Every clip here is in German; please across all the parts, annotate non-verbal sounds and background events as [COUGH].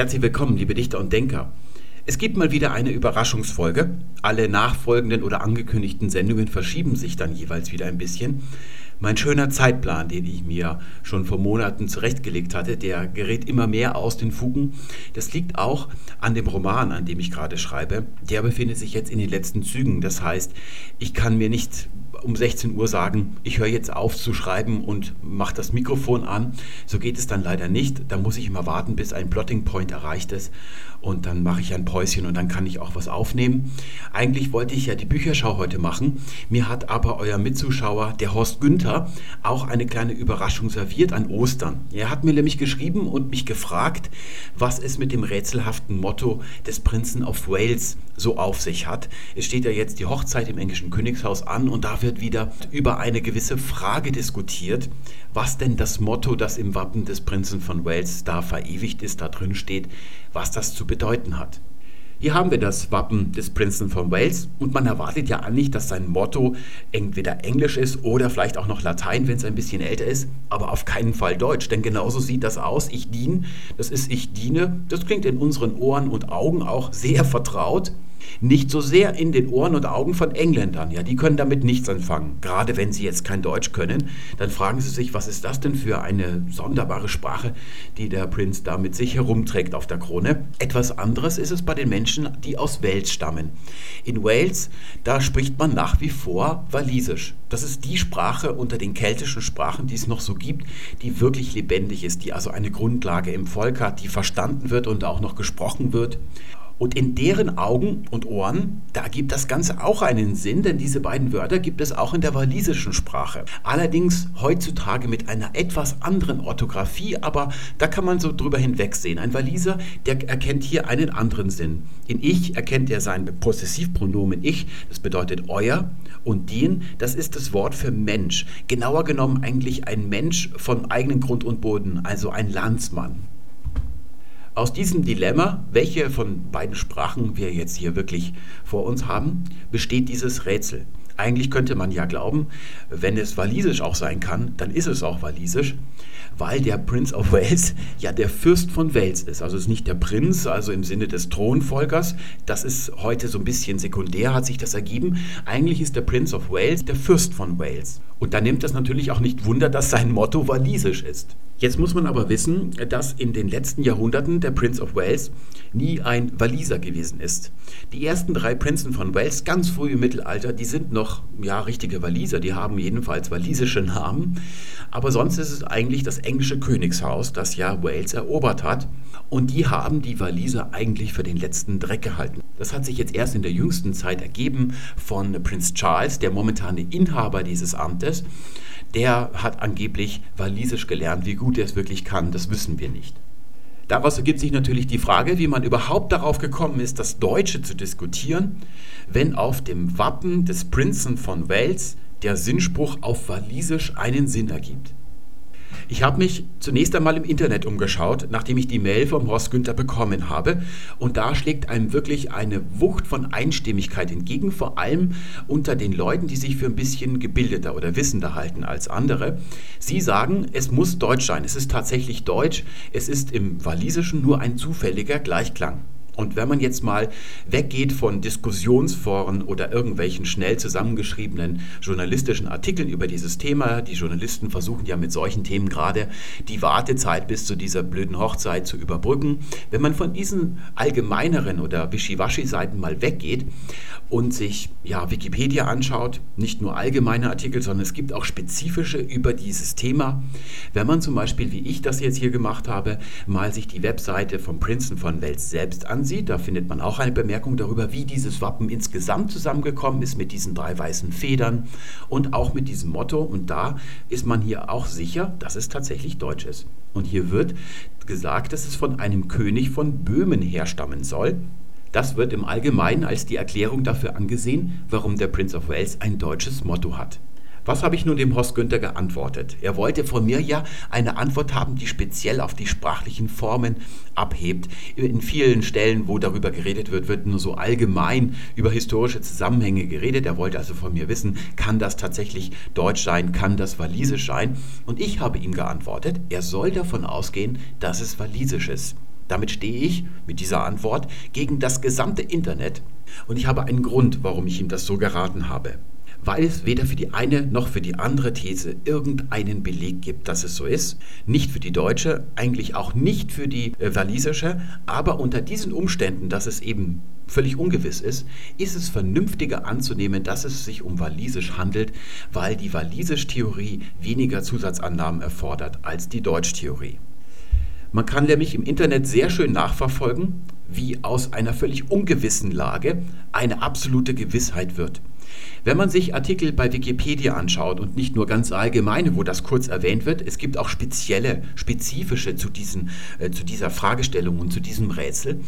Herzlich willkommen, liebe Dichter und Denker. Es gibt mal wieder eine Überraschungsfolge. Alle nachfolgenden oder angekündigten Sendungen verschieben sich dann jeweils wieder ein bisschen. Mein schöner Zeitplan, den ich mir schon vor Monaten zurechtgelegt hatte, der gerät immer mehr aus den Fugen. Das liegt auch an dem Roman, an dem ich gerade schreibe. Der befindet sich jetzt in den letzten Zügen. Das heißt, ich kann mir nicht um 16 Uhr sagen, ich höre jetzt auf zu schreiben und mache das Mikrofon an. So geht es dann leider nicht. Da muss ich immer warten, bis ein Plotting Point erreicht ist und dann mache ich ein Päuschen und dann kann ich auch was aufnehmen. Eigentlich wollte ich ja die Bücherschau heute machen. Mir hat aber euer Mitzuschauer, der Horst Günther, auch eine kleine Überraschung serviert an Ostern. Er hat mir nämlich geschrieben und mich gefragt, was es mit dem rätselhaften Motto des Prinzen of Wales so auf sich hat. Es steht ja jetzt die Hochzeit im englischen Königshaus an und da wird wieder über eine gewisse Frage diskutiert, was denn das Motto, das im Wappen des Prinzen von Wales da verewigt ist, da drin steht, was das zu bedeuten hat. Hier haben wir das Wappen des Prinzen von Wales und man erwartet ja eigentlich, dass sein Motto entweder Englisch ist oder vielleicht auch noch Latein, wenn es ein bisschen älter ist, aber auf keinen Fall Deutsch, denn genauso sieht das aus. Ich diene, das ist ich diene, das klingt in unseren Ohren und Augen auch sehr vertraut. Nicht so sehr in den Ohren und Augen von Engländern. Ja, die können damit nichts anfangen. Gerade wenn sie jetzt kein Deutsch können, dann fragen sie sich, was ist das denn für eine sonderbare Sprache, die der Prinz da mit sich herumträgt auf der Krone. Etwas anderes ist es bei den Menschen, die aus Wales stammen. In Wales, da spricht man nach wie vor Walisisch. Das ist die Sprache unter den keltischen Sprachen, die es noch so gibt, die wirklich lebendig ist, die also eine Grundlage im Volk hat, die verstanden wird und auch noch gesprochen wird. Und in deren Augen und Ohren, da gibt das Ganze auch einen Sinn, denn diese beiden Wörter gibt es auch in der walisischen Sprache. Allerdings heutzutage mit einer etwas anderen Orthographie, aber da kann man so drüber hinwegsehen. Ein Waliser, der erkennt hier einen anderen Sinn. In Ich erkennt er sein Possessivpronomen Ich, das bedeutet euer, und den, das ist das Wort für Mensch. Genauer genommen eigentlich ein Mensch von eigenem Grund und Boden, also ein Landsmann. Aus diesem Dilemma, welche von beiden Sprachen wir jetzt hier wirklich vor uns haben, besteht dieses Rätsel. Eigentlich könnte man ja glauben, wenn es walisisch auch sein kann, dann ist es auch walisisch, weil der Prince of Wales ja der Fürst von Wales ist. Also es ist nicht der Prinz, also im Sinne des Thronfolgers. Das ist heute so ein bisschen sekundär, hat sich das ergeben. Eigentlich ist der Prince of Wales der Fürst von Wales. Und da nimmt das natürlich auch nicht Wunder, dass sein Motto walisisch ist. Jetzt muss man aber wissen, dass in den letzten Jahrhunderten der Prince of Wales nie ein Waliser gewesen ist. Die ersten drei Prinzen von Wales, ganz früh im Mittelalter, die sind noch ja richtige Waliser, die haben jedenfalls walisische Namen, aber sonst ist es eigentlich das englische Königshaus, das ja Wales erobert hat und die haben die Waliser eigentlich für den letzten Dreck gehalten. Das hat sich jetzt erst in der jüngsten Zeit ergeben von Prinz Charles, der momentane Inhaber dieses Amtes der hat angeblich Walisisch gelernt. Wie gut er es wirklich kann, das wissen wir nicht. Daraus ergibt sich natürlich die Frage, wie man überhaupt darauf gekommen ist, das Deutsche zu diskutieren, wenn auf dem Wappen des Prinzen von Wales der Sinnspruch auf Walisisch einen Sinn ergibt. Ich habe mich zunächst einmal im Internet umgeschaut, nachdem ich die Mail vom Horst Günther bekommen habe. Und da schlägt einem wirklich eine Wucht von Einstimmigkeit entgegen, vor allem unter den Leuten, die sich für ein bisschen gebildeter oder wissender halten als andere. Sie sagen, es muss Deutsch sein. Es ist tatsächlich Deutsch. Es ist im Walisischen nur ein zufälliger Gleichklang. Und wenn man jetzt mal weggeht von Diskussionsforen oder irgendwelchen schnell zusammengeschriebenen journalistischen Artikeln über dieses Thema, die Journalisten versuchen ja mit solchen Themen gerade die Wartezeit bis zu dieser blöden Hochzeit zu überbrücken. Wenn man von diesen allgemeineren oder Wischiwaschi-Seiten mal weggeht und sich ja, Wikipedia anschaut, nicht nur allgemeine Artikel, sondern es gibt auch spezifische über dieses Thema. Wenn man zum Beispiel, wie ich das jetzt hier gemacht habe, mal sich die Webseite von Princeton von Wels selbst ansieht, ansieht. Da findet man auch eine Bemerkung darüber, wie dieses Wappen insgesamt zusammengekommen ist mit diesen drei weißen Federn und auch mit diesem Motto. Und da ist man hier auch sicher, dass es tatsächlich deutsch ist. Und hier wird gesagt, dass es von einem König von Böhmen herstammen soll. Das wird im Allgemeinen als die Erklärung dafür angesehen, warum der Prince of Wales ein deutsches Motto hat. Was habe ich nun dem Horst Günther geantwortet? Er wollte von mir ja eine Antwort haben, die speziell auf die sprachlichen Formen abhebt. In vielen Stellen, wo darüber geredet wird, wird nur so allgemein über historische Zusammenhänge geredet. Er wollte also von mir wissen, kann das tatsächlich Deutsch sein, kann das Walisisch sein? Und ich habe ihm geantwortet, er soll davon ausgehen, dass es Walisisch ist. Damit stehe ich mit dieser Antwort gegen das gesamte Internet und ich habe einen Grund, warum ich ihm das so geraten habe weil es weder für die eine noch für die andere These irgendeinen Beleg gibt, dass es so ist. Nicht für die deutsche, eigentlich auch nicht für die äh, walisische, aber unter diesen Umständen, dass es eben völlig ungewiss ist, ist es vernünftiger anzunehmen, dass es sich um Walisisch handelt, weil die Walisisch-Theorie weniger Zusatzannahmen erfordert als die Deutsch-Theorie. Man kann nämlich im Internet sehr schön nachverfolgen, wie aus einer völlig ungewissen Lage eine absolute Gewissheit wird. Wenn man sich Artikel bei Wikipedia anschaut und nicht nur ganz allgemeine, wo das kurz erwähnt wird, es gibt auch spezielle, spezifische zu, diesen, äh, zu dieser Fragestellung und zu diesem Rätsel,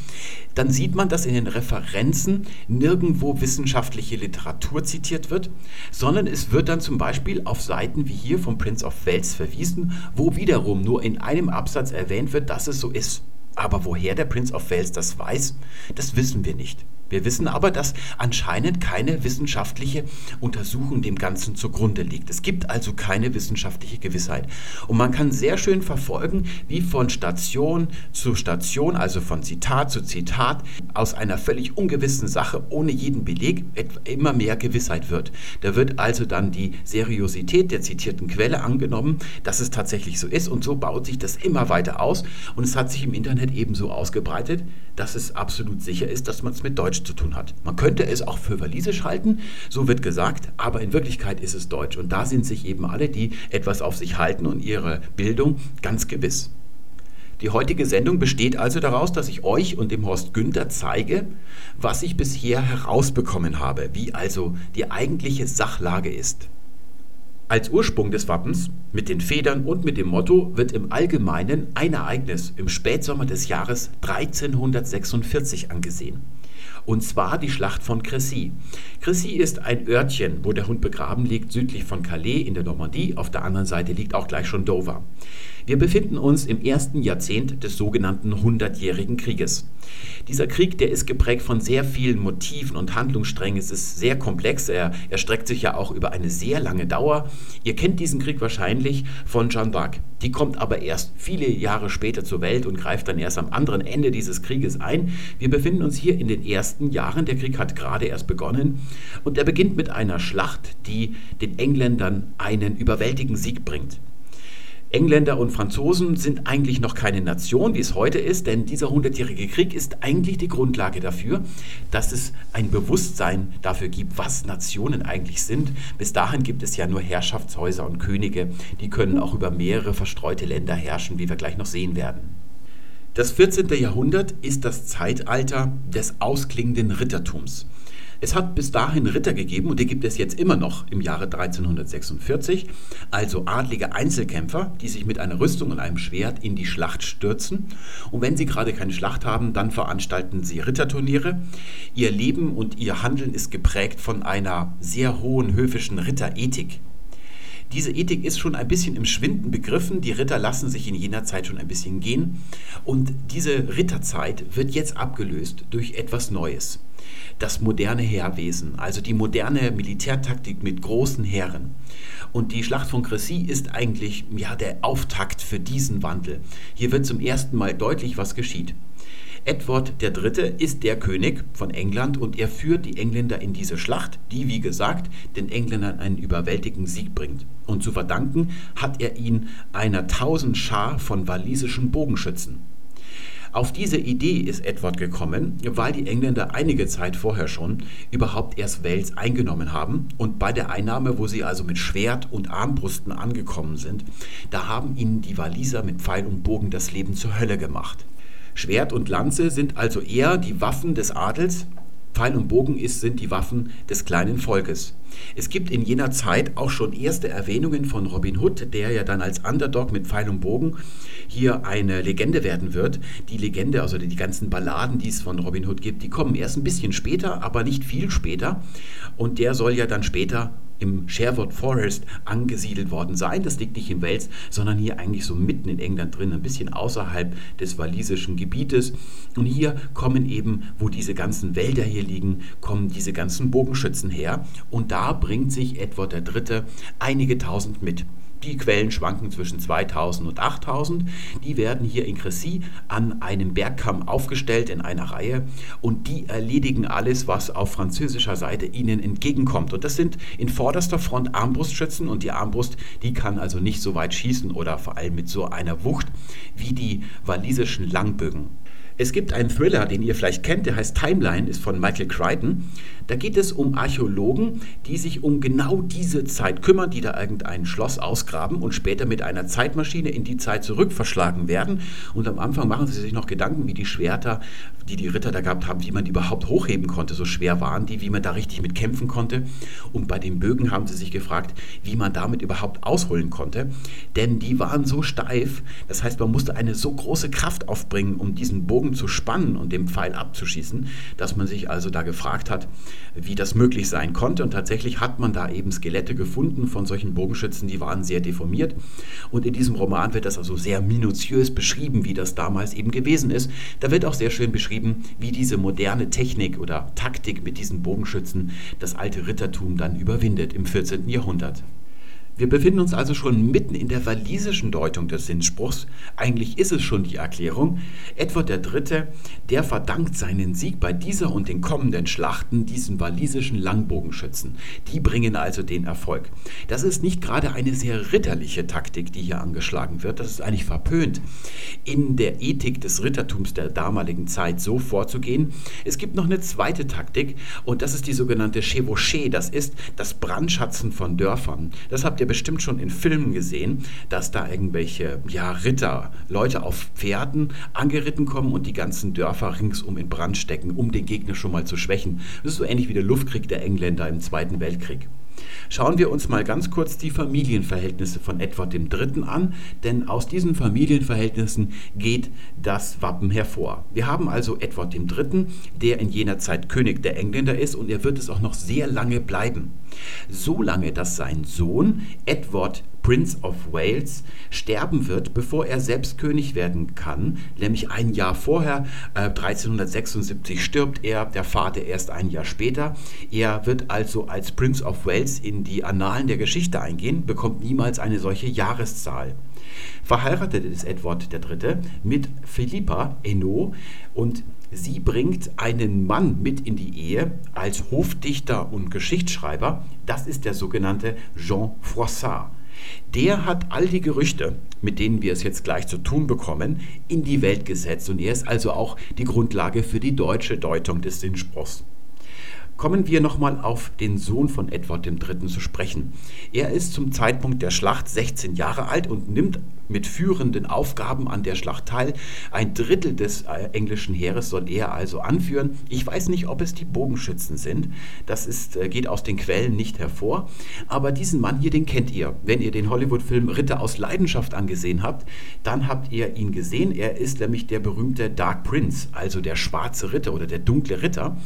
dann sieht man, dass in den Referenzen nirgendwo wissenschaftliche Literatur zitiert wird, sondern es wird dann zum Beispiel auf Seiten wie hier vom Prince of Wales verwiesen, wo wiederum nur in einem Absatz erwähnt wird, dass es so ist. Aber woher der Prince of Wales das weiß, das wissen wir nicht. Wir wissen aber, dass anscheinend keine wissenschaftliche Untersuchung dem Ganzen zugrunde liegt. Es gibt also keine wissenschaftliche Gewissheit. Und man kann sehr schön verfolgen, wie von Station zu Station, also von Zitat zu Zitat, aus einer völlig ungewissen Sache ohne jeden Beleg immer mehr Gewissheit wird. Da wird also dann die Seriosität der zitierten Quelle angenommen, dass es tatsächlich so ist. Und so baut sich das immer weiter aus. Und es hat sich im Internet ebenso ausgebreitet, dass es absolut sicher ist, dass man es mit Deutsch zu tun hat. Man könnte es auch für Walisisch halten, so wird gesagt, aber in Wirklichkeit ist es Deutsch. Und da sind sich eben alle, die etwas auf sich halten und ihre Bildung ganz gewiss. Die heutige Sendung besteht also daraus, dass ich euch und dem Horst Günther zeige, was ich bisher herausbekommen habe, wie also die eigentliche Sachlage ist. Als Ursprung des Wappens mit den Federn und mit dem Motto wird im Allgemeinen ein Ereignis im Spätsommer des Jahres 1346 angesehen. Und zwar die Schlacht von Crécy. Crécy ist ein Örtchen, wo der Hund begraben liegt, südlich von Calais in der Normandie. Auf der anderen Seite liegt auch gleich schon Dover. Wir befinden uns im ersten Jahrzehnt des sogenannten Hundertjährigen Krieges. Dieser Krieg, der ist geprägt von sehr vielen Motiven und Handlungssträngen. Es ist sehr komplex. Er erstreckt sich ja auch über eine sehr lange Dauer. Ihr kennt diesen Krieg wahrscheinlich von Jeanne d'Arc. Die kommt aber erst viele Jahre später zur Welt und greift dann erst am anderen Ende dieses Krieges ein. Wir befinden uns hier in den ersten Jahren. Der Krieg hat gerade erst begonnen und er beginnt mit einer Schlacht, die den Engländern einen überwältigenden Sieg bringt. Engländer und Franzosen sind eigentlich noch keine Nation, wie es heute ist, denn dieser hundertjährige Krieg ist eigentlich die Grundlage dafür, dass es ein Bewusstsein dafür gibt, was Nationen eigentlich sind. Bis dahin gibt es ja nur Herrschaftshäuser und Könige, die können auch über mehrere verstreute Länder herrschen, wie wir gleich noch sehen werden. Das 14. Jahrhundert ist das Zeitalter des ausklingenden Rittertums. Es hat bis dahin Ritter gegeben und die gibt es jetzt immer noch im Jahre 1346, also adlige Einzelkämpfer, die sich mit einer Rüstung und einem Schwert in die Schlacht stürzen. Und wenn sie gerade keine Schlacht haben, dann veranstalten sie Ritterturniere. Ihr Leben und ihr Handeln ist geprägt von einer sehr hohen höfischen Ritterethik. Diese Ethik ist schon ein bisschen im Schwinden begriffen. Die Ritter lassen sich in jener Zeit schon ein bisschen gehen. Und diese Ritterzeit wird jetzt abgelöst durch etwas Neues das moderne Heerwesen, also die moderne Militärtaktik mit großen Heeren. Und die Schlacht von Crécy ist eigentlich ja, der Auftakt für diesen Wandel. Hier wird zum ersten Mal deutlich, was geschieht. Edward III. ist der König von England und er führt die Engländer in diese Schlacht, die, wie gesagt, den Engländern einen überwältigenden Sieg bringt. Und zu verdanken hat er ihn einer tausend Schar von walisischen Bogenschützen. Auf diese Idee ist Edward gekommen, weil die Engländer einige Zeit vorher schon überhaupt erst Wales eingenommen haben und bei der Einnahme, wo sie also mit Schwert und Armbrusten angekommen sind, da haben ihnen die Waliser mit Pfeil und Bogen das Leben zur Hölle gemacht. Schwert und Lanze sind also eher die Waffen des Adels, Pfeil und Bogen ist, sind die Waffen des kleinen Volkes. Es gibt in jener Zeit auch schon erste Erwähnungen von Robin Hood, der ja dann als Underdog mit Pfeil und Bogen hier eine Legende werden wird. Die Legende, also die ganzen Balladen, die es von Robin Hood gibt, die kommen erst ein bisschen später, aber nicht viel später. Und der soll ja dann später im Sherwood Forest angesiedelt worden sein. Das liegt nicht in Wales, sondern hier eigentlich so mitten in England drin, ein bisschen außerhalb des walisischen Gebietes. Und hier kommen eben, wo diese ganzen Wälder hier liegen, kommen diese ganzen Bogenschützen her. Und da bringt sich Edward III. einige tausend mit. Die Quellen schwanken zwischen 2000 und 8000. Die werden hier in Cressy an einem Bergkamm aufgestellt in einer Reihe und die erledigen alles, was auf französischer Seite ihnen entgegenkommt. Und das sind in vorderster Front Armbrustschützen und die Armbrust, die kann also nicht so weit schießen oder vor allem mit so einer Wucht wie die walisischen Langbögen. Es gibt einen Thriller, den ihr vielleicht kennt, der heißt Timeline, ist von Michael Crichton. Da geht es um Archäologen, die sich um genau diese Zeit kümmern, die da irgendein Schloss ausgraben und später mit einer Zeitmaschine in die Zeit zurückverschlagen werden. Und am Anfang machen sie sich noch Gedanken, wie die Schwerter, die die Ritter da gehabt haben, wie man die überhaupt hochheben konnte. So schwer waren die, wie man da richtig mit kämpfen konnte. Und bei den Bögen haben sie sich gefragt, wie man damit überhaupt ausholen konnte. Denn die waren so steif, das heißt, man musste eine so große Kraft aufbringen, um diesen Bogen zu spannen und den Pfeil abzuschießen, dass man sich also da gefragt hat, wie das möglich sein konnte. Und tatsächlich hat man da eben Skelette gefunden von solchen Bogenschützen, die waren sehr deformiert. Und in diesem Roman wird das also sehr minutiös beschrieben, wie das damals eben gewesen ist. Da wird auch sehr schön beschrieben, wie diese moderne Technik oder Taktik mit diesen Bogenschützen das alte Rittertum dann überwindet im 14. Jahrhundert. Wir befinden uns also schon mitten in der walisischen Deutung des Sinnspruchs. Eigentlich ist es schon die Erklärung. Edward III., der verdankt seinen Sieg bei dieser und den kommenden Schlachten diesen walisischen Langbogenschützen. Die bringen also den Erfolg. Das ist nicht gerade eine sehr ritterliche Taktik, die hier angeschlagen wird. Das ist eigentlich verpönt, in der Ethik des Rittertums der damaligen Zeit so vorzugehen. Es gibt noch eine zweite Taktik und das ist die sogenannte Chevauchée. Das ist das Brandschatzen von Dörfern. Das habt ihr bestimmt schon in Filmen gesehen, dass da irgendwelche ja, Ritter, Leute auf Pferden angeritten kommen und die ganzen Dörfer ringsum in Brand stecken, um den Gegner schon mal zu schwächen. Das ist so ähnlich wie der Luftkrieg der Engländer im Zweiten Weltkrieg. Schauen wir uns mal ganz kurz die Familienverhältnisse von Edward III. an, denn aus diesen Familienverhältnissen geht das Wappen hervor. Wir haben also Edward III., der in jener Zeit König der Engländer ist und er wird es auch noch sehr lange bleiben. So lange, dass sein Sohn Edward Prince of Wales sterben wird, bevor er selbst König werden kann. Nämlich ein Jahr vorher, äh, 1376, stirbt er, der Vater erst ein Jahr später. Er wird also als Prince of Wales in die Annalen der Geschichte eingehen, bekommt niemals eine solche Jahreszahl. Verheiratet ist Edward III. mit Philippa Hainaut und sie bringt einen Mann mit in die Ehe als Hofdichter und Geschichtsschreiber. Das ist der sogenannte Jean Froissart. Der hat all die Gerüchte, mit denen wir es jetzt gleich zu tun bekommen, in die Welt gesetzt und er ist also auch die Grundlage für die deutsche Deutung des Sinnspruchs. Kommen wir nochmal auf den Sohn von Edward III. zu sprechen. Er ist zum Zeitpunkt der Schlacht 16 Jahre alt und nimmt mit führenden Aufgaben an der Schlacht teil. Ein Drittel des äh, englischen Heeres soll er also anführen. Ich weiß nicht, ob es die Bogenschützen sind. Das ist, äh, geht aus den Quellen nicht hervor. Aber diesen Mann hier, den kennt ihr. Wenn ihr den Hollywood-Film Ritter aus Leidenschaft angesehen habt, dann habt ihr ihn gesehen. Er ist nämlich der berühmte Dark Prince, also der schwarze Ritter oder der dunkle Ritter.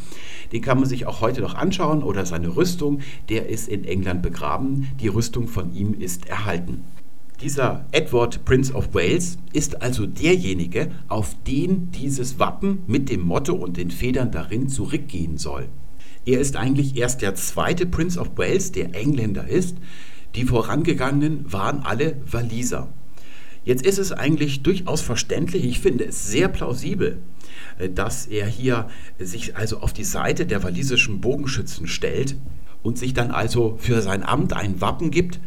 Den kann man sich auch heute noch anschauen oder seine Rüstung. Der ist in England begraben. Die Rüstung von ihm ist erhalten. Dieser Edward Prince of Wales ist also derjenige, auf den dieses Wappen mit dem Motto und den Federn darin zurückgehen soll. Er ist eigentlich erst der zweite Prince of Wales, der Engländer ist. Die vorangegangenen waren alle Waliser. Jetzt ist es eigentlich durchaus verständlich, ich finde es sehr plausibel, äh, dass er hier sich also auf die Seite der walisischen Bogenschützen stellt und sich dann also für sein Amt ein Wappen gibt,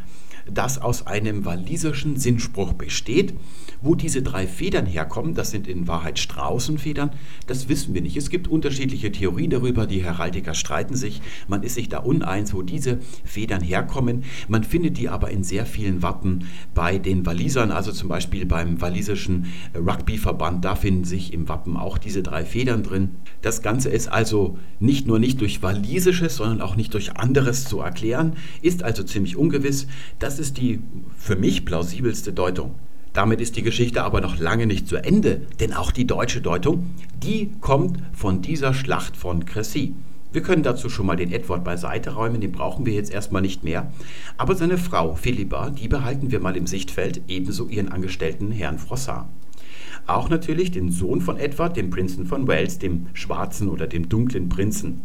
das aus einem walisischen Sinnspruch besteht. Wo diese drei Federn herkommen, das sind in Wahrheit Straußenfedern, das wissen wir nicht. Es gibt unterschiedliche Theorien darüber, die Heraldiker streiten sich. Man ist sich da uneins, wo diese Federn herkommen. Man findet die aber in sehr vielen Wappen bei den Walisern, also zum Beispiel beim walisischen Rugbyverband. Da finden sich im Wappen auch diese drei Federn drin. Das Ganze ist also nicht nur nicht durch walisisches, sondern auch nicht durch anderes zu erklären, ist also ziemlich ungewiss. Das ist die für mich plausibelste Deutung. Damit ist die Geschichte aber noch lange nicht zu Ende, denn auch die deutsche Deutung, die kommt von dieser Schlacht von Cressy. Wir können dazu schon mal den Edward beiseite räumen, den brauchen wir jetzt erstmal nicht mehr. Aber seine Frau Philippa, die behalten wir mal im Sichtfeld, ebenso ihren Angestellten Herrn Frossard. Auch natürlich den Sohn von Edward, dem Prinzen von Wales, dem schwarzen oder dem dunklen Prinzen.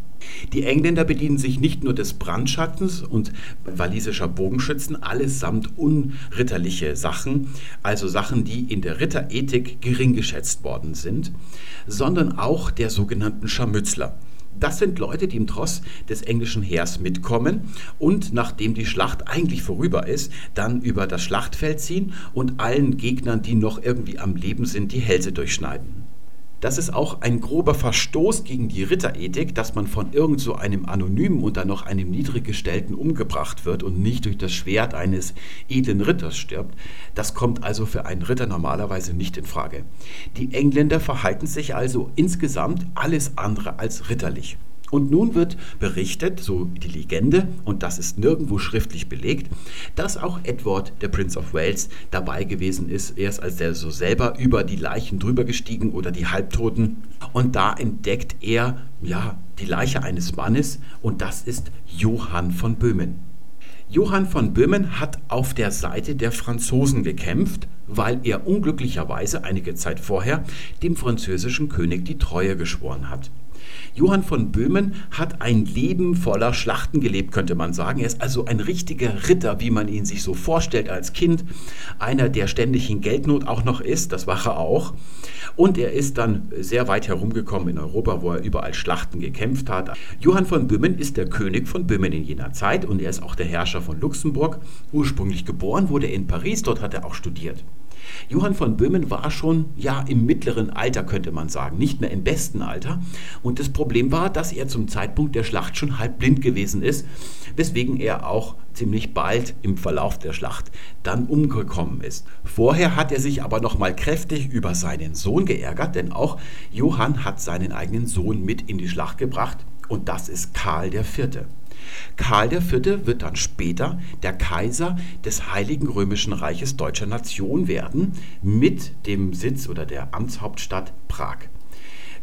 Die Engländer bedienen sich nicht nur des Brandschattens und walisischer Bogenschützen, allesamt unritterliche Sachen, also Sachen, die in der Ritterethik gering geschätzt worden sind, sondern auch der sogenannten Scharmützler. Das sind Leute, die im Tross des englischen Heers mitkommen und nachdem die Schlacht eigentlich vorüber ist, dann über das Schlachtfeld ziehen und allen Gegnern, die noch irgendwie am Leben sind, die Hälse durchschneiden. Das ist auch ein grober Verstoß gegen die Ritterethik, dass man von irgend so einem Anonymen und dann noch einem Niedriggestellten umgebracht wird und nicht durch das Schwert eines edlen Ritters stirbt. Das kommt also für einen Ritter normalerweise nicht in Frage. Die Engländer verhalten sich also insgesamt alles andere als ritterlich. Und nun wird berichtet, so die Legende, und das ist nirgendwo schriftlich belegt, dass auch Edward, der Prince of Wales, dabei gewesen ist, erst als er so selber über die Leichen drüber gestiegen oder die Halbtoten. Und da entdeckt er, ja, die Leiche eines Mannes, und das ist Johann von Böhmen. Johann von Böhmen hat auf der Seite der Franzosen gekämpft, weil er unglücklicherweise einige Zeit vorher dem französischen König die Treue geschworen hat. Johann von Böhmen hat ein Leben voller Schlachten gelebt, könnte man sagen. Er ist also ein richtiger Ritter, wie man ihn sich so vorstellt als Kind. Einer, der ständig in Geldnot auch noch ist, das war er auch. Und er ist dann sehr weit herumgekommen in Europa, wo er überall Schlachten gekämpft hat. Johann von Böhmen ist der König von Böhmen in jener Zeit und er ist auch der Herrscher von Luxemburg. Ursprünglich geboren wurde er in Paris, dort hat er auch studiert. Johann von Böhmen war schon ja im mittleren Alter, könnte man sagen, nicht mehr im besten Alter. Und das Problem war, dass er zum Zeitpunkt der Schlacht schon halb blind gewesen ist, weswegen er auch ziemlich bald im Verlauf der Schlacht dann umgekommen ist. Vorher hat er sich aber noch mal kräftig über seinen Sohn geärgert, denn auch Johann hat seinen eigenen Sohn mit in die Schlacht gebracht und das ist Karl Vierte. Karl IV. wird dann später der Kaiser des Heiligen Römischen Reiches Deutscher Nation werden, mit dem Sitz oder der Amtshauptstadt Prag.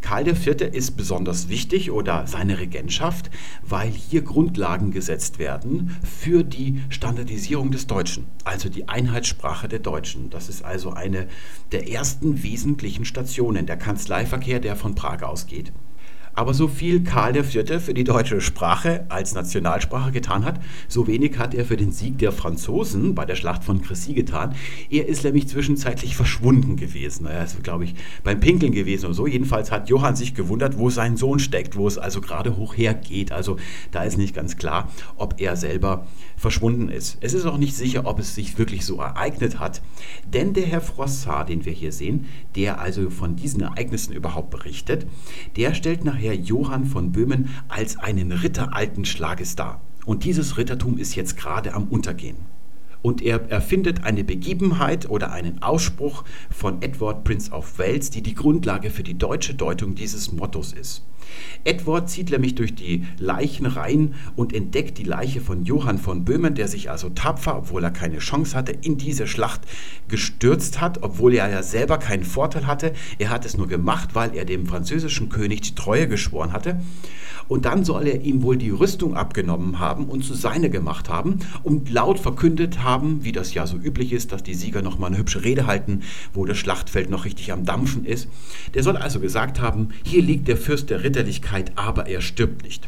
Karl IV. ist besonders wichtig oder seine Regentschaft, weil hier Grundlagen gesetzt werden für die Standardisierung des Deutschen, also die Einheitssprache der Deutschen. Das ist also eine der ersten wesentlichen Stationen, der Kanzleiverkehr, der von Prag ausgeht. Aber so viel Karl IV. für die deutsche Sprache als Nationalsprache getan hat, so wenig hat er für den Sieg der Franzosen bei der Schlacht von Crécy getan. Er ist nämlich zwischenzeitlich verschwunden gewesen. Er ist, glaube ich, beim Pinkeln gewesen oder so. Jedenfalls hat Johann sich gewundert, wo sein Sohn steckt, wo es also gerade hoch hergeht. Also da ist nicht ganz klar, ob er selber verschwunden ist. Es ist auch nicht sicher, ob es sich wirklich so ereignet hat. Denn der Herr Froissart, den wir hier sehen, der also von diesen Ereignissen überhaupt berichtet, der stellt nach Herr Johann von Böhmen als einen Ritter alten Schlages dar. Und dieses Rittertum ist jetzt gerade am Untergehen. Und er erfindet eine Begebenheit oder einen Ausspruch von Edward Prince of Wales, die die Grundlage für die deutsche Deutung dieses Mottos ist. Edward zieht nämlich durch die Leichenreihen und entdeckt die Leiche von Johann von Böhmen, der sich also tapfer, obwohl er keine Chance hatte, in diese Schlacht gestürzt hat, obwohl er ja selber keinen Vorteil hatte. Er hat es nur gemacht, weil er dem französischen König die Treue geschworen hatte. Und dann soll er ihm wohl die Rüstung abgenommen haben und zu seine gemacht haben und laut verkündet haben, wie das ja so üblich ist, dass die Sieger nochmal eine hübsche Rede halten, wo das Schlachtfeld noch richtig am Dampfen ist. Der soll also gesagt haben, hier liegt der Fürst der Ritterlichkeit, aber er stirbt nicht.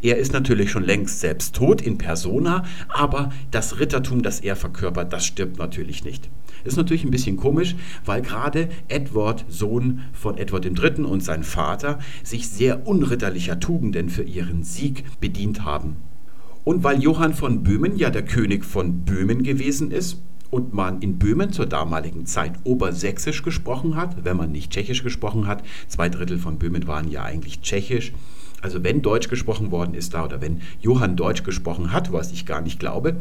Er ist natürlich schon längst selbst tot in persona, aber das Rittertum, das er verkörpert, das stirbt natürlich nicht. Ist natürlich ein bisschen komisch, weil gerade Edward, Sohn von Edward III. und sein Vater, sich sehr unritterlicher Tugenden für ihren Sieg bedient haben. Und weil Johann von Böhmen ja der König von Böhmen gewesen ist, und man in Böhmen zur damaligen Zeit Obersächsisch gesprochen hat, wenn man nicht Tschechisch gesprochen hat. Zwei Drittel von Böhmen waren ja eigentlich Tschechisch. Also wenn Deutsch gesprochen worden ist da oder wenn Johann Deutsch gesprochen hat, was ich gar nicht glaube,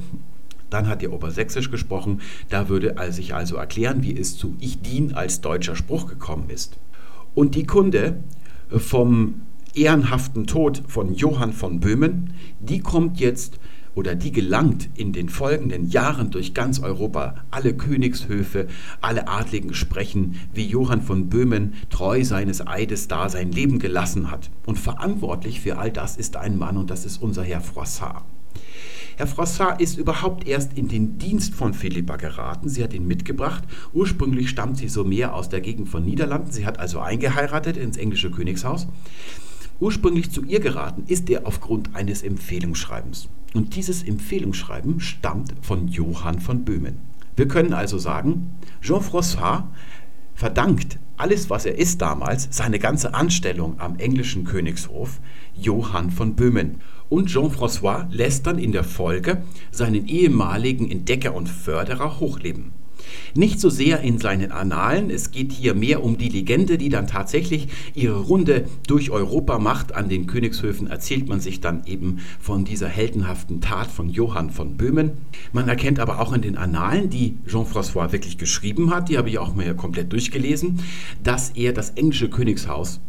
dann hat er Obersächsisch gesprochen. Da würde er sich also erklären, wie es zu Ich dien als deutscher Spruch gekommen ist. Und die Kunde vom ehrenhaften Tod von Johann von Böhmen, die kommt jetzt oder die gelangt in den folgenden Jahren durch ganz Europa. Alle Königshöfe, alle Adligen sprechen, wie Johann von Böhmen treu seines Eides da sein Leben gelassen hat. Und verantwortlich für all das ist ein Mann und das ist unser Herr Froissart. Herr Froissart ist überhaupt erst in den Dienst von Philippa geraten. Sie hat ihn mitgebracht. Ursprünglich stammt sie so mehr aus der Gegend von Niederlanden. Sie hat also eingeheiratet ins englische Königshaus. Ursprünglich zu ihr geraten ist er aufgrund eines Empfehlungsschreibens. Und dieses Empfehlungsschreiben stammt von Johann von Böhmen. Wir können also sagen, Jean Froissart verdankt alles, was er ist damals, seine ganze Anstellung am englischen Königshof, Johann von Böhmen. Und Jean-François lässt dann in der Folge seinen ehemaligen Entdecker und Förderer hochleben. Nicht so sehr in seinen Annalen, es geht hier mehr um die Legende, die dann tatsächlich ihre Runde durch Europa macht. An den Königshöfen erzählt man sich dann eben von dieser heldenhaften Tat von Johann von Böhmen. Man erkennt aber auch in den Annalen, die Jean-François wirklich geschrieben hat, die habe ich auch mal komplett durchgelesen, dass er das englische Königshaus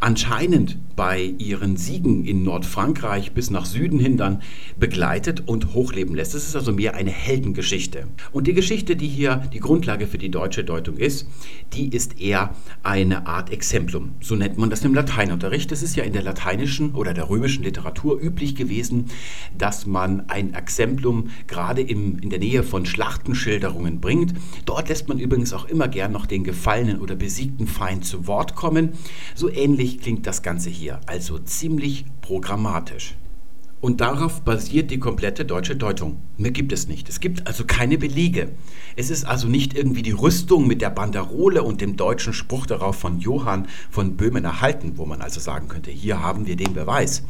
anscheinend bei ihren Siegen in Nordfrankreich bis nach Süden hin dann begleitet und hochleben lässt. Es ist also mehr eine Heldengeschichte. Und die Geschichte, die hier die Grundlage für die deutsche Deutung ist, die ist eher eine Art Exemplum. So nennt man das im Lateinunterricht. Es ist ja in der lateinischen oder der römischen Literatur üblich gewesen, dass man ein Exemplum gerade im, in der Nähe von Schlachtenschilderungen bringt. Dort lässt man übrigens auch immer gern noch den gefallenen oder besiegten Feind zu Wort kommen. So ähnlich Ähnlich klingt das Ganze hier, also ziemlich programmatisch. Und darauf basiert die komplette deutsche Deutung. Mehr gibt es nicht. Es gibt also keine Belege. Es ist also nicht irgendwie die Rüstung mit der Banderole und dem deutschen Spruch darauf von Johann von Böhmen erhalten, wo man also sagen könnte, hier haben wir den Beweis.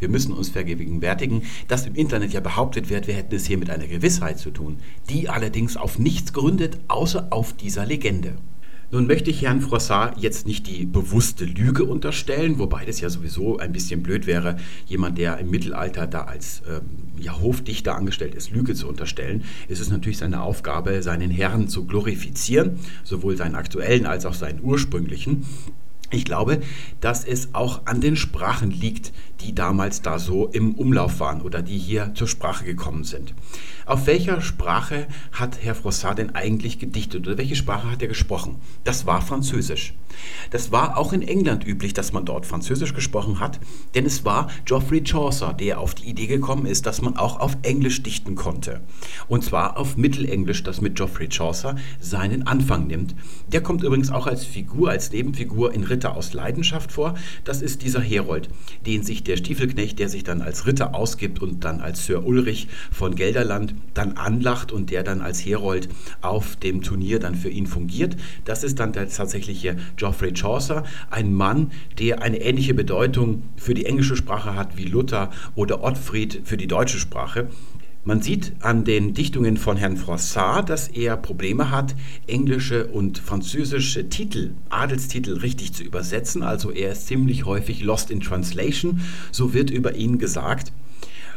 Wir müssen uns vergegenwärtigen, dass im Internet ja behauptet wird, wir hätten es hier mit einer Gewissheit zu tun, die allerdings auf nichts gründet, außer auf dieser Legende. Nun möchte ich Herrn Froissart jetzt nicht die bewusste Lüge unterstellen, wobei das ja sowieso ein bisschen blöd wäre, jemand, der im Mittelalter da als ähm, ja, Hofdichter angestellt ist, Lüge zu unterstellen. Es ist natürlich seine Aufgabe, seinen Herrn zu glorifizieren, sowohl seinen aktuellen als auch seinen ursprünglichen. Ich glaube, dass es auch an den Sprachen liegt, die damals da so im Umlauf waren oder die hier zur Sprache gekommen sind. Auf welcher Sprache hat Herr Froissart denn eigentlich gedichtet oder welche Sprache hat er gesprochen? Das war Französisch. Das war auch in England üblich, dass man dort Französisch gesprochen hat, denn es war Geoffrey Chaucer, der auf die Idee gekommen ist, dass man auch auf Englisch dichten konnte. Und zwar auf Mittelenglisch, das mit Geoffrey Chaucer seinen Anfang nimmt. Der kommt übrigens auch als Figur, als Nebenfigur in Ritter aus Leidenschaft vor. Das ist dieser Herold, den sich der Stiefelknecht, der sich dann als Ritter ausgibt und dann als Sir Ulrich von Gelderland dann anlacht und der dann als Herold auf dem Turnier dann für ihn fungiert. Das ist dann der tatsächliche Geoffrey Chaucer, ein Mann, der eine ähnliche Bedeutung für die englische Sprache hat wie Luther oder Ottfried für die deutsche Sprache. Man sieht an den Dichtungen von Herrn Froissart, dass er Probleme hat, englische und französische Titel, Adelstitel richtig zu übersetzen. Also er ist ziemlich häufig lost in translation, so wird über ihn gesagt.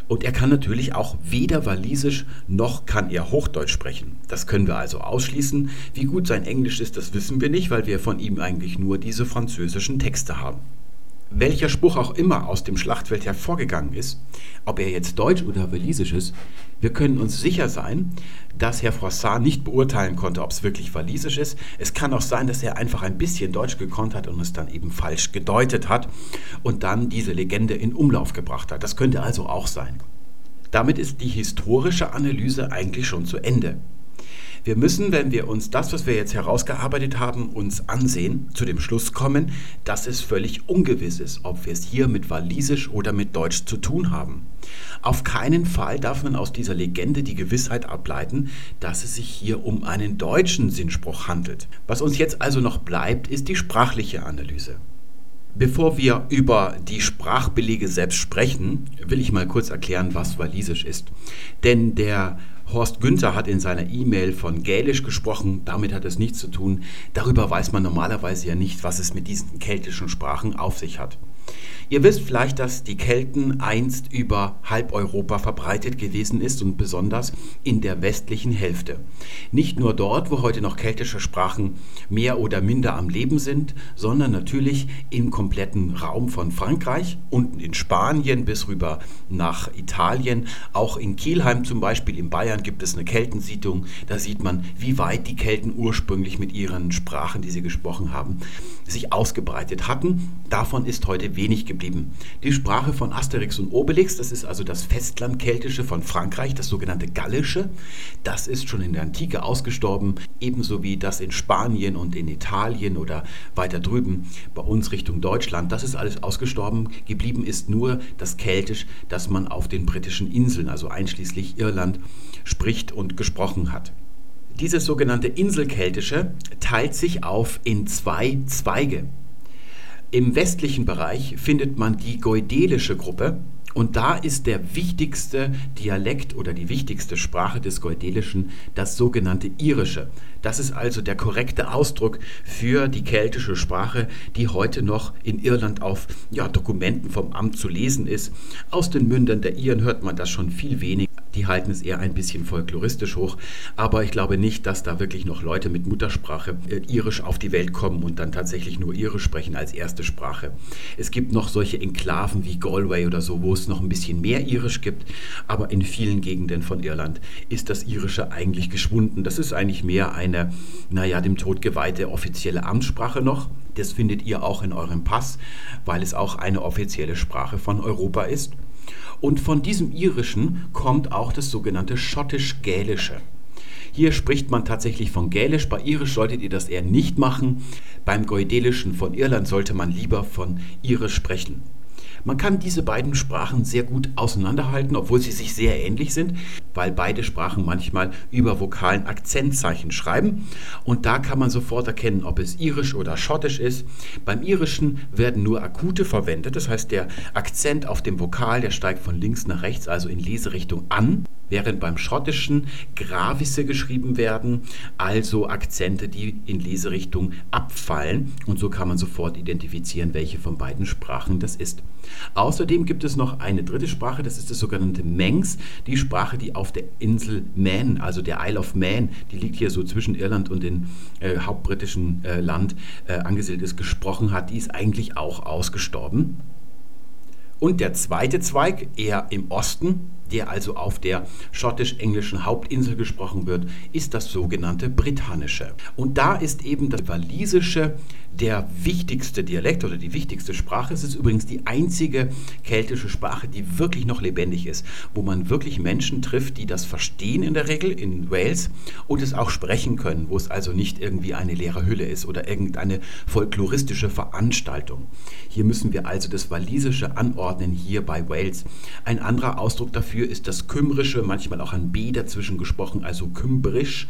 Und er kann natürlich auch weder Walisisch noch kann er Hochdeutsch sprechen. Das können wir also ausschließen. Wie gut sein Englisch ist, das wissen wir nicht, weil wir von ihm eigentlich nur diese französischen Texte haben welcher Spruch auch immer aus dem Schlachtfeld hervorgegangen ist, ob er jetzt deutsch oder walisisch ist, wir können uns sicher sein, dass Herr Froissart nicht beurteilen konnte, ob es wirklich walisisch ist. Es kann auch sein, dass er einfach ein bisschen Deutsch gekonnt hat und es dann eben falsch gedeutet hat und dann diese Legende in Umlauf gebracht hat. Das könnte also auch sein. Damit ist die historische Analyse eigentlich schon zu Ende. Wir müssen, wenn wir uns das, was wir jetzt herausgearbeitet haben, uns ansehen, zu dem Schluss kommen, dass es völlig ungewiss ist, ob wir es hier mit Walisisch oder mit Deutsch zu tun haben. Auf keinen Fall darf man aus dieser Legende die Gewissheit ableiten, dass es sich hier um einen deutschen Sinnspruch handelt. Was uns jetzt also noch bleibt, ist die sprachliche Analyse. Bevor wir über die Sprachbelege selbst sprechen, will ich mal kurz erklären, was Walisisch ist. Denn der Horst Günther hat in seiner E-Mail von Gälisch gesprochen, damit hat es nichts zu tun. Darüber weiß man normalerweise ja nicht, was es mit diesen keltischen Sprachen auf sich hat. Ihr wisst vielleicht, dass die Kelten einst über halb Europa verbreitet gewesen ist und besonders in der westlichen Hälfte. Nicht nur dort, wo heute noch keltische Sprachen mehr oder minder am Leben sind, sondern natürlich im kompletten Raum von Frankreich, unten in Spanien bis rüber nach Italien. Auch in Kielheim zum Beispiel in Bayern gibt es eine Keltensiedlung. Da sieht man, wie weit die Kelten ursprünglich mit ihren Sprachen, die sie gesprochen haben, sich ausgebreitet hatten. Davon ist heute wenig geblieben. Die Sprache von Asterix und Obelix, das ist also das Festlandkeltische von Frankreich, das sogenannte Gallische, das ist schon in der Antike ausgestorben, ebenso wie das in Spanien und in Italien oder weiter drüben bei uns Richtung Deutschland. Das ist alles ausgestorben. Geblieben ist nur das Keltisch, das man auf den britischen Inseln, also einschließlich Irland, spricht und gesprochen hat. Dieses sogenannte Inselkeltische teilt sich auf in zwei Zweige. Im westlichen Bereich findet man die goidelische Gruppe und da ist der wichtigste Dialekt oder die wichtigste Sprache des Goidelischen das sogenannte Irische. Das ist also der korrekte Ausdruck für die keltische Sprache, die heute noch in Irland auf ja, Dokumenten vom Amt zu lesen ist. Aus den Mündern der Iren hört man das schon viel weniger die halten es eher ein bisschen folkloristisch hoch. Aber ich glaube nicht, dass da wirklich noch Leute mit Muttersprache äh, irisch auf die Welt kommen und dann tatsächlich nur irisch sprechen als erste Sprache. Es gibt noch solche Enklaven wie Galway oder so, wo es noch ein bisschen mehr irisch gibt. Aber in vielen Gegenden von Irland ist das irische eigentlich geschwunden. Das ist eigentlich mehr eine, naja, dem Tod geweihte offizielle Amtssprache noch. Das findet ihr auch in eurem Pass, weil es auch eine offizielle Sprache von Europa ist. Und von diesem Irischen kommt auch das sogenannte Schottisch-Gälische. Hier spricht man tatsächlich von Gälisch, bei Irisch solltet ihr das eher nicht machen. Beim Goidelischen von Irland sollte man lieber von Irisch sprechen. Man kann diese beiden Sprachen sehr gut auseinanderhalten, obwohl sie sich sehr ähnlich sind, weil beide Sprachen manchmal über vokalen Akzentzeichen schreiben. Und da kann man sofort erkennen, ob es irisch oder schottisch ist. Beim irischen werden nur Akute verwendet, das heißt der Akzent auf dem Vokal, der steigt von links nach rechts, also in Leserichtung an während beim Schottischen Gravisse geschrieben werden, also Akzente, die in Leserichtung abfallen. Und so kann man sofort identifizieren, welche von beiden Sprachen das ist. Außerdem gibt es noch eine dritte Sprache, das ist das sogenannte Mengs, die Sprache, die auf der Insel Man, also der Isle of Man, die liegt hier so zwischen Irland und dem äh, hauptbritischen äh, Land äh, angesiedelt ist, gesprochen hat. Die ist eigentlich auch ausgestorben. Und der zweite Zweig, eher im Osten, der also auf der schottisch-englischen Hauptinsel gesprochen wird, ist das sogenannte Britannische. Und da ist eben das Walisische der wichtigste Dialekt oder die wichtigste Sprache. Es ist übrigens die einzige keltische Sprache, die wirklich noch lebendig ist, wo man wirklich Menschen trifft, die das verstehen in der Regel in Wales und es auch sprechen können, wo es also nicht irgendwie eine leere Hülle ist oder irgendeine folkloristische Veranstaltung. Hier müssen wir also das Walisische anordnen, hier bei Wales. Ein anderer Ausdruck dafür ist das Kümmerische, manchmal auch ein B dazwischen gesprochen, also Kümbrisch.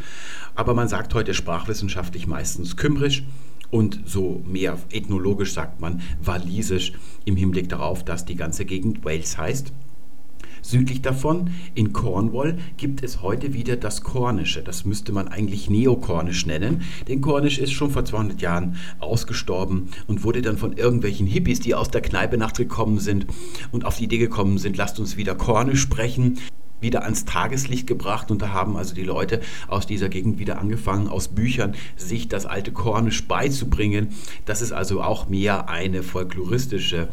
Aber man sagt heute sprachwissenschaftlich meistens Kümbrisch und so mehr ethnologisch sagt man walisisch im Hinblick darauf, dass die ganze Gegend Wales heißt. Südlich davon, in Cornwall, gibt es heute wieder das Kornische. Das müsste man eigentlich Neokornisch nennen, denn Kornisch ist schon vor 200 Jahren ausgestorben und wurde dann von irgendwelchen Hippies, die aus der Kneipe nachgekommen sind und auf die Idee gekommen sind, lasst uns wieder Kornisch sprechen wieder ans Tageslicht gebracht und da haben also die Leute aus dieser Gegend wieder angefangen, aus Büchern sich das alte Kornisch beizubringen. Das ist also auch mehr eine folkloristische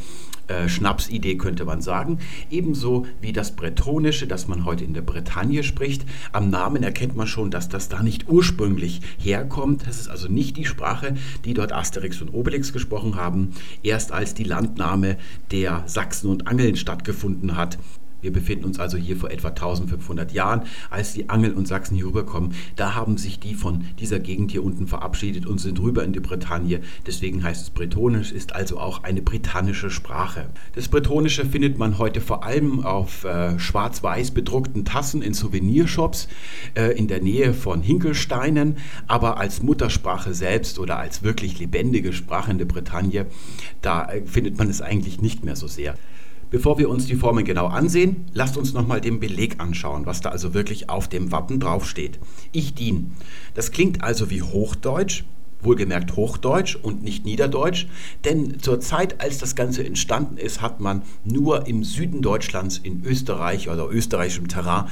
äh, Schnapsidee, könnte man sagen. Ebenso wie das Bretonische, das man heute in der Bretagne spricht. Am Namen erkennt man schon, dass das da nicht ursprünglich herkommt. Das ist also nicht die Sprache, die dort Asterix und Obelix gesprochen haben. Erst als die Landnahme der Sachsen und Angeln stattgefunden hat, wir befinden uns also hier vor etwa 1500 Jahren, als die Angel und Sachsen hier rüberkommen. Da haben sich die von dieser Gegend hier unten verabschiedet und sind rüber in die Bretagne. Deswegen heißt es Bretonisch, ist also auch eine britannische Sprache. Das Bretonische findet man heute vor allem auf äh, schwarz-weiß bedruckten Tassen in Souvenirshops äh, in der Nähe von Hinkelsteinen, aber als Muttersprache selbst oder als wirklich lebendige Sprache in der Bretagne, da äh, findet man es eigentlich nicht mehr so sehr. Bevor wir uns die Formen genau ansehen, lasst uns nochmal den Beleg anschauen, was da also wirklich auf dem Wappen draufsteht. Ich dien. Das klingt also wie Hochdeutsch, wohlgemerkt Hochdeutsch und nicht Niederdeutsch, denn zur Zeit, als das Ganze entstanden ist, hat man nur im Süden Deutschlands, in Österreich oder österreichischem Terrain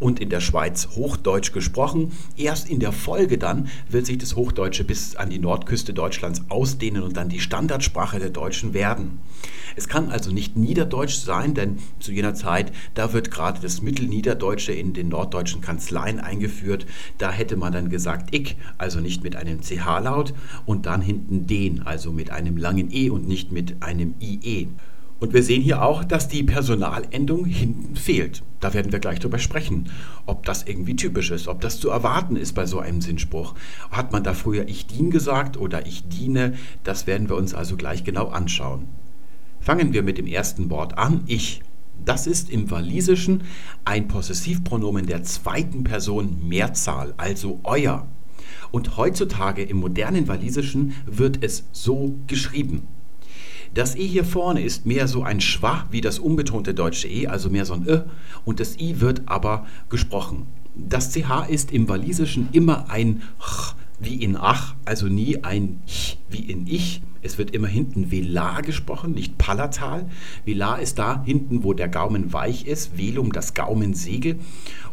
und in der Schweiz Hochdeutsch gesprochen. Erst in der Folge dann wird sich das Hochdeutsche bis an die Nordküste Deutschlands ausdehnen und dann die Standardsprache der Deutschen werden. Es kann also nicht Niederdeutsch sein, denn zu jener Zeit, da wird gerade das Mittelniederdeutsche in den norddeutschen Kanzleien eingeführt. Da hätte man dann gesagt ich, also nicht mit einem CH H-Laut und dann hinten den, also mit einem langen E und nicht mit einem IE. Und wir sehen hier auch, dass die Personalendung hinten fehlt. Da werden wir gleich drüber sprechen, ob das irgendwie typisch ist, ob das zu erwarten ist bei so einem Sinnspruch. Hat man da früher ich dien gesagt oder ich diene? Das werden wir uns also gleich genau anschauen. Fangen wir mit dem ersten Wort an, ich. Das ist im Walisischen ein Possessivpronomen der zweiten Person Mehrzahl, also euer. Und heutzutage im modernen Walisischen wird es so geschrieben. Das E hier vorne ist mehr so ein Schwa wie das unbetonte deutsche E, also mehr so ein Ö, und das I wird aber gesprochen. Das CH ist im Walisischen immer ein Ch wie in Ach, also nie ein Ch wie in Ich. Es wird immer hinten Velar gesprochen, nicht Palatal. Velar ist da hinten, wo der Gaumen weich ist, Velum das Gaumensegel.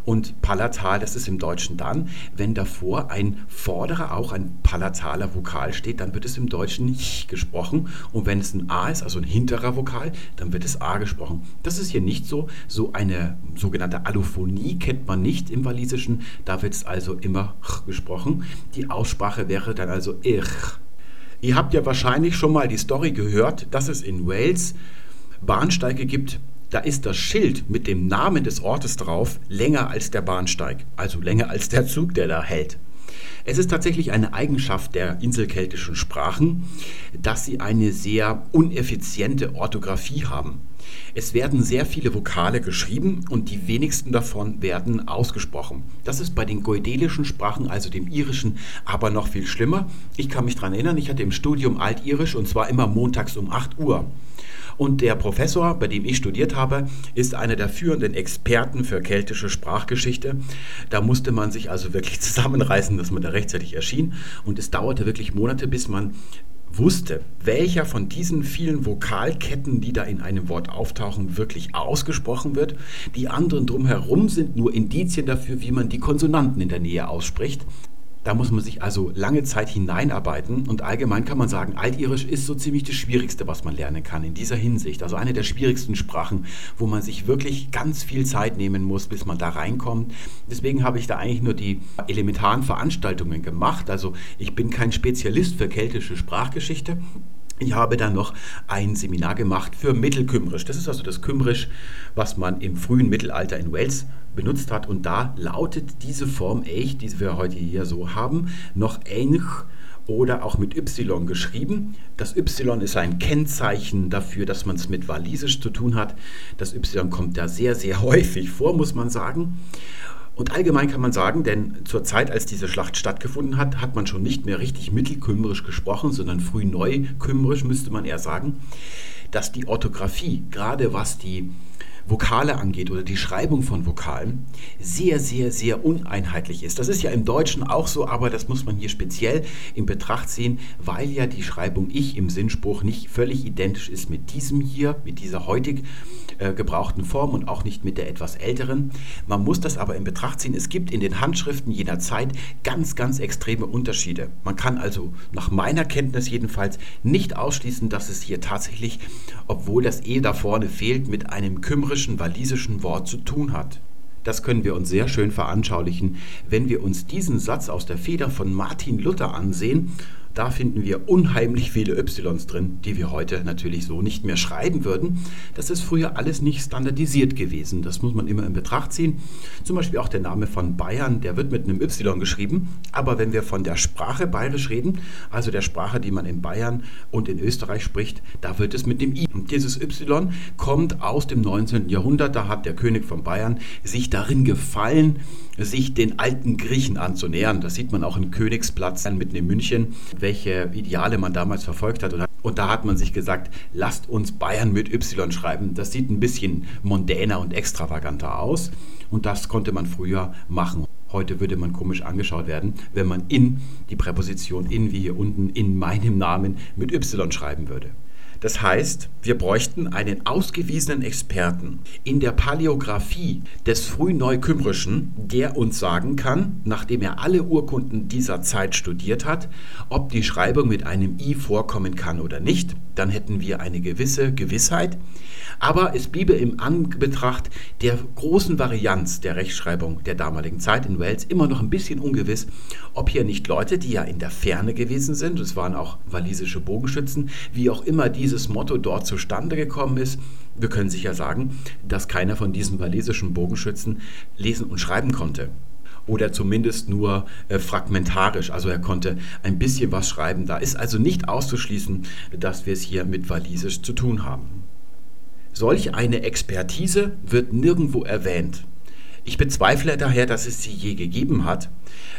Und Palatal, das ist im Deutschen dann, wenn davor ein vorderer, auch ein palataler Vokal steht, dann wird es im Deutschen ch gesprochen. Und wenn es ein A ist, also ein hinterer Vokal, dann wird es A gesprochen. Das ist hier nicht so. So eine sogenannte Allophonie kennt man nicht im Walisischen. Da wird es also immer ch gesprochen. Die Aussprache wäre dann also ich. Ihr habt ja wahrscheinlich schon mal die Story gehört, dass es in Wales Bahnsteige gibt, da ist das Schild mit dem Namen des Ortes drauf länger als der Bahnsteig, also länger als der Zug, der da hält. Es ist tatsächlich eine Eigenschaft der inselkeltischen Sprachen, dass sie eine sehr uneffiziente Orthographie haben. Es werden sehr viele Vokale geschrieben und die wenigsten davon werden ausgesprochen. Das ist bei den goidelischen Sprachen, also dem irischen, aber noch viel schlimmer. Ich kann mich daran erinnern, ich hatte im Studium Altirisch und zwar immer montags um 8 Uhr. Und der Professor, bei dem ich studiert habe, ist einer der führenden Experten für keltische Sprachgeschichte. Da musste man sich also wirklich [LAUGHS] zusammenreißen, dass man da rechtzeitig erschien. Und es dauerte wirklich Monate, bis man wusste, welcher von diesen vielen Vokalketten, die da in einem Wort auftauchen, wirklich ausgesprochen wird. Die anderen drumherum sind nur Indizien dafür, wie man die Konsonanten in der Nähe ausspricht. Da muss man sich also lange Zeit hineinarbeiten und allgemein kann man sagen, Altirisch ist so ziemlich das Schwierigste, was man lernen kann in dieser Hinsicht. Also eine der schwierigsten Sprachen, wo man sich wirklich ganz viel Zeit nehmen muss, bis man da reinkommt. Deswegen habe ich da eigentlich nur die elementaren Veranstaltungen gemacht. Also ich bin kein Spezialist für keltische Sprachgeschichte. Ich habe dann noch ein Seminar gemacht für Mittelkümmerisch. Das ist also das Kümmerisch, was man im frühen Mittelalter in Wales benutzt hat. Und da lautet diese Form echt, die wir heute hier so haben, noch ähnlich oder auch mit Y geschrieben. Das Y ist ein Kennzeichen dafür, dass man es mit Walisisch zu tun hat. Das Y kommt da sehr, sehr häufig vor, muss man sagen. Und allgemein kann man sagen, denn zur Zeit, als diese Schlacht stattgefunden hat, hat man schon nicht mehr richtig mittelkümmerisch gesprochen, sondern früh neukümmerisch müsste man eher sagen, dass die Orthographie, gerade was die Vokale angeht oder die Schreibung von Vokalen, sehr, sehr, sehr uneinheitlich ist. Das ist ja im Deutschen auch so, aber das muss man hier speziell in Betracht ziehen, weil ja die Schreibung Ich im Sinnspruch nicht völlig identisch ist mit diesem hier, mit dieser heutig äh, gebrauchten Form und auch nicht mit der etwas älteren. Man muss das aber in Betracht ziehen. Es gibt in den Handschriften jener Zeit ganz, ganz extreme Unterschiede. Man kann also nach meiner Kenntnis jedenfalls nicht ausschließen, dass es hier tatsächlich, obwohl das E da vorne fehlt, mit einem kümmerischen, walisischen Wort zu tun hat. Das können wir uns sehr schön veranschaulichen, wenn wir uns diesen Satz aus der Feder von Martin Luther ansehen da finden wir unheimlich viele Ys drin, die wir heute natürlich so nicht mehr schreiben würden. Das ist früher alles nicht standardisiert gewesen. Das muss man immer in Betracht ziehen. Zum Beispiel auch der Name von Bayern, der wird mit einem Y geschrieben. Aber wenn wir von der Sprache bayerisch reden, also der Sprache, die man in Bayern und in Österreich spricht, da wird es mit dem I. Und dieses Y kommt aus dem 19. Jahrhundert. Da hat der König von Bayern sich darin gefallen, sich den alten Griechen anzunähern. Das sieht man auch in Königsplatz mitten in München welche Ideale man damals verfolgt hat. Und da hat man sich gesagt, lasst uns Bayern mit Y schreiben. Das sieht ein bisschen mondäner und extravaganter aus. Und das konnte man früher machen. Heute würde man komisch angeschaut werden, wenn man in die Präposition in, wie hier unten, in meinem Namen mit Y schreiben würde. Das heißt, wir bräuchten einen ausgewiesenen Experten in der Paläographie des Frühneukümbrischen, der uns sagen kann, nachdem er alle Urkunden dieser Zeit studiert hat, ob die Schreibung mit einem i vorkommen kann oder nicht. Dann hätten wir eine gewisse Gewissheit. Aber es bliebe im Anbetracht der großen Varianz der Rechtschreibung der damaligen Zeit in Wales immer noch ein bisschen ungewiss, ob hier nicht Leute, die ja in der Ferne gewesen sind, es waren auch walisische Bogenschützen, wie auch immer dieses Motto dort zustande gekommen ist. Wir können sicher sagen, dass keiner von diesen walisischen Bogenschützen lesen und schreiben konnte oder zumindest nur äh, fragmentarisch. Also er konnte ein bisschen was schreiben. Da ist also nicht auszuschließen, dass wir es hier mit Walisisch zu tun haben. Solch eine Expertise wird nirgendwo erwähnt. Ich bezweifle daher, dass es sie je gegeben hat.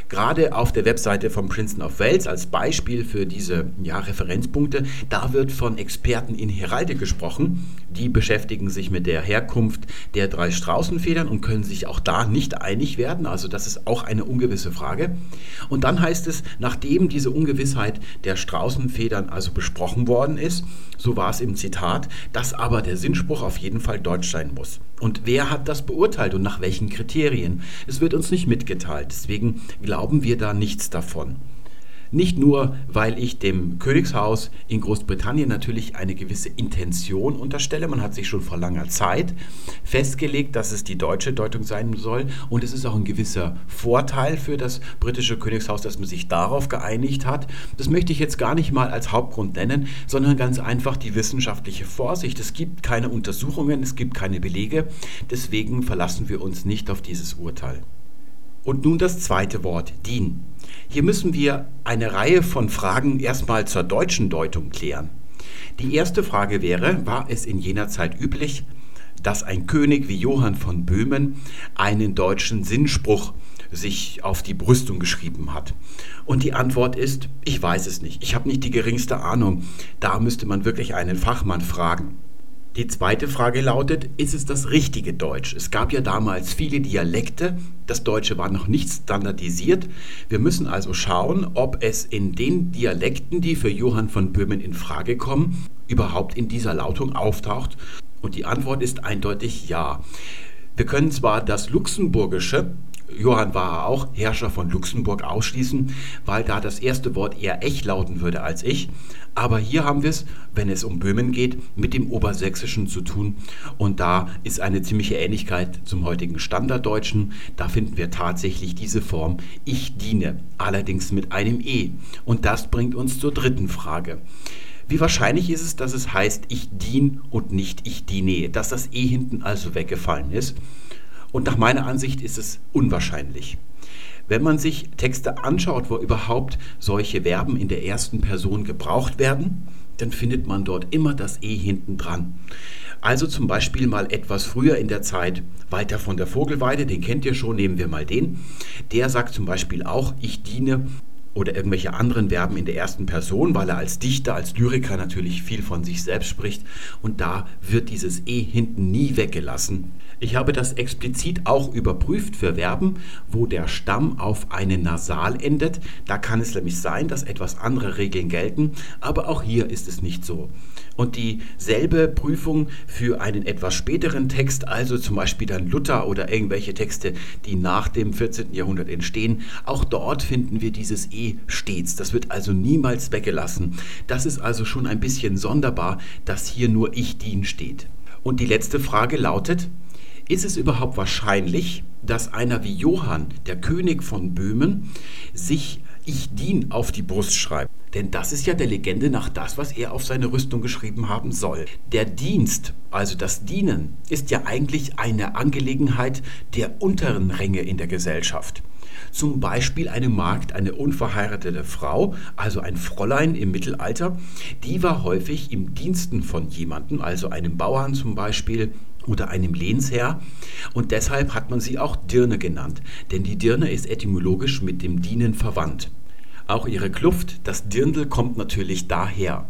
Gerade auf der Webseite von Princeton of Wales als Beispiel für diese ja, Referenzpunkte, da wird von Experten in Heraldik gesprochen. Die beschäftigen sich mit der Herkunft der drei Straußenfedern und können sich auch da nicht einig werden. Also das ist auch eine ungewisse Frage. Und dann heißt es, nachdem diese Ungewissheit der Straußenfedern also besprochen worden ist, so war es im Zitat, dass aber der Sinnspruch auf jeden Fall deutsch sein muss. Und wer hat das beurteilt und nach welchen Kriterien? Es wird uns nicht mitgeteilt, deswegen glauben wir da nichts davon. Nicht nur, weil ich dem Königshaus in Großbritannien natürlich eine gewisse Intention unterstelle. Man hat sich schon vor langer Zeit festgelegt, dass es die deutsche Deutung sein soll. Und es ist auch ein gewisser Vorteil für das britische Königshaus, dass man sich darauf geeinigt hat. Das möchte ich jetzt gar nicht mal als Hauptgrund nennen, sondern ganz einfach die wissenschaftliche Vorsicht. Es gibt keine Untersuchungen, es gibt keine Belege. Deswegen verlassen wir uns nicht auf dieses Urteil. Und nun das zweite Wort, DIN. Hier müssen wir eine Reihe von Fragen erstmal zur deutschen Deutung klären. Die erste Frage wäre, war es in jener Zeit üblich, dass ein König wie Johann von Böhmen einen deutschen Sinnspruch sich auf die Brüstung geschrieben hat? Und die Antwort ist, ich weiß es nicht. Ich habe nicht die geringste Ahnung. Da müsste man wirklich einen Fachmann fragen. Die zweite Frage lautet, ist es das richtige Deutsch? Es gab ja damals viele Dialekte, das Deutsche war noch nicht standardisiert. Wir müssen also schauen, ob es in den Dialekten, die für Johann von Böhmen in Frage kommen, überhaupt in dieser Lautung auftaucht. Und die Antwort ist eindeutig ja. Wir können zwar das Luxemburgische Johann war auch Herrscher von Luxemburg ausschließen, weil da das erste Wort eher echt lauten würde als ich. Aber hier haben wir es, wenn es um Böhmen geht, mit dem Obersächsischen zu tun. Und da ist eine ziemliche Ähnlichkeit zum heutigen Standarddeutschen. Da finden wir tatsächlich diese Form Ich diene, allerdings mit einem E. Und das bringt uns zur dritten Frage. Wie wahrscheinlich ist es, dass es heißt Ich dien und nicht Ich diene, dass das E hinten also weggefallen ist? Und nach meiner Ansicht ist es unwahrscheinlich. Wenn man sich Texte anschaut, wo überhaupt solche Verben in der ersten Person gebraucht werden, dann findet man dort immer das E hinten dran. Also zum Beispiel mal etwas früher in der Zeit Walter von der Vogelweide, den kennt ihr schon, nehmen wir mal den. Der sagt zum Beispiel auch, ich diene oder irgendwelche anderen Verben in der ersten Person, weil er als Dichter, als Lyriker natürlich viel von sich selbst spricht und da wird dieses E hinten nie weggelassen. Ich habe das explizit auch überprüft für Verben, wo der Stamm auf eine Nasal endet. Da kann es nämlich sein, dass etwas andere Regeln gelten, aber auch hier ist es nicht so. Und dieselbe Prüfung für einen etwas späteren Text, also zum Beispiel dann Luther oder irgendwelche Texte, die nach dem 14. Jahrhundert entstehen, auch dort finden wir dieses E stets. Das wird also niemals weggelassen. Das ist also schon ein bisschen sonderbar, dass hier nur ich dien steht. Und die letzte Frage lautet, ist es überhaupt wahrscheinlich, dass einer wie Johann, der König von Böhmen, sich Ich dien auf die Brust schreibt? Denn das ist ja der Legende nach das, was er auf seine Rüstung geschrieben haben soll. Der Dienst, also das Dienen, ist ja eigentlich eine Angelegenheit der unteren Ränge in der Gesellschaft. Zum Beispiel eine Magd, eine unverheiratete Frau, also ein Fräulein im Mittelalter, die war häufig im Diensten von jemandem, also einem Bauern zum Beispiel, oder einem Lehnsherr und deshalb hat man sie auch Dirne genannt, denn die Dirne ist etymologisch mit dem Dienen verwandt. Auch ihre Kluft, das Dirndl, kommt natürlich daher.